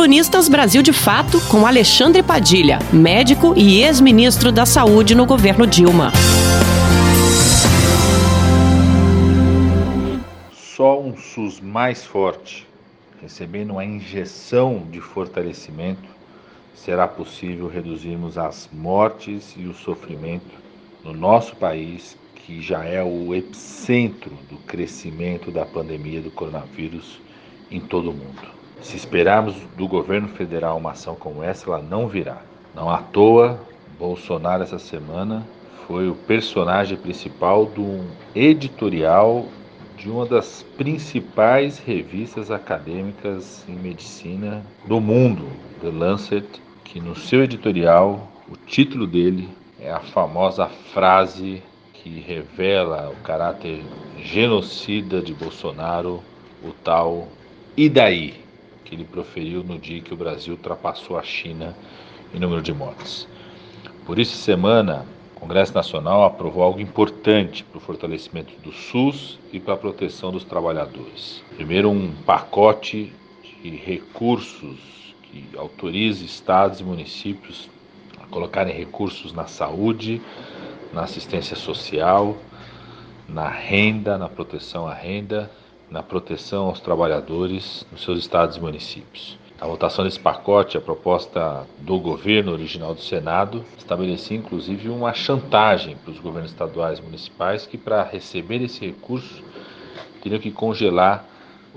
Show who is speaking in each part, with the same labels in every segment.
Speaker 1: Colunistas Brasil de Fato com Alexandre Padilha, médico e ex-ministro da Saúde no governo Dilma.
Speaker 2: Só um SUS mais forte, recebendo uma injeção de fortalecimento, será possível reduzirmos as mortes e o sofrimento no nosso país, que já é o epicentro do crescimento da pandemia do coronavírus em todo o mundo. Se esperarmos do governo federal uma ação como essa, ela não virá. Não à toa, Bolsonaro essa semana foi o personagem principal de um editorial de uma das principais revistas acadêmicas em medicina do mundo, The Lancet, que no seu editorial, o título dele é a famosa frase que revela o caráter genocida de Bolsonaro, o tal e daí? Que ele proferiu no dia que o Brasil ultrapassou a China em número de mortes. Por isso, semana, o Congresso Nacional aprovou algo importante para o fortalecimento do SUS e para a proteção dos trabalhadores. Primeiro, um pacote de recursos que autoriza estados e municípios a colocarem recursos na saúde, na assistência social, na renda, na proteção à renda na proteção aos trabalhadores nos seus estados e municípios. A votação desse pacote, a proposta do governo original do Senado, estabelecia inclusive uma chantagem para os governos estaduais e municipais que, para receber esse recurso, teriam que congelar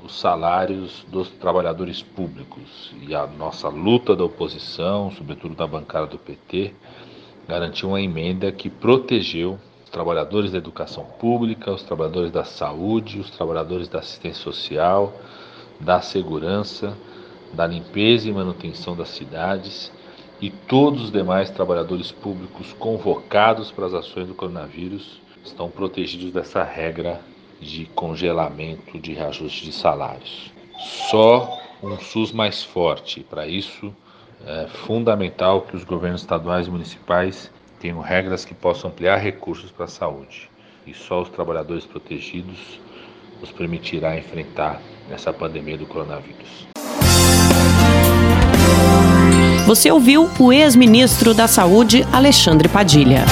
Speaker 2: os salários dos trabalhadores públicos. E a nossa luta da oposição, sobretudo da bancada do PT, garantiu uma emenda que protegeu trabalhadores da educação pública, os trabalhadores da saúde, os trabalhadores da assistência social, da segurança, da limpeza e manutenção das cidades e todos os demais trabalhadores públicos convocados para as ações do coronavírus estão protegidos dessa regra de congelamento de reajuste de salários. Só um SUS mais forte. Para isso, é fundamental que os governos estaduais e municipais tenham regras que possam ampliar recursos para a saúde. E só os trabalhadores protegidos nos permitirá enfrentar essa pandemia do coronavírus.
Speaker 1: Você ouviu o ex-ministro da Saúde, Alexandre Padilha.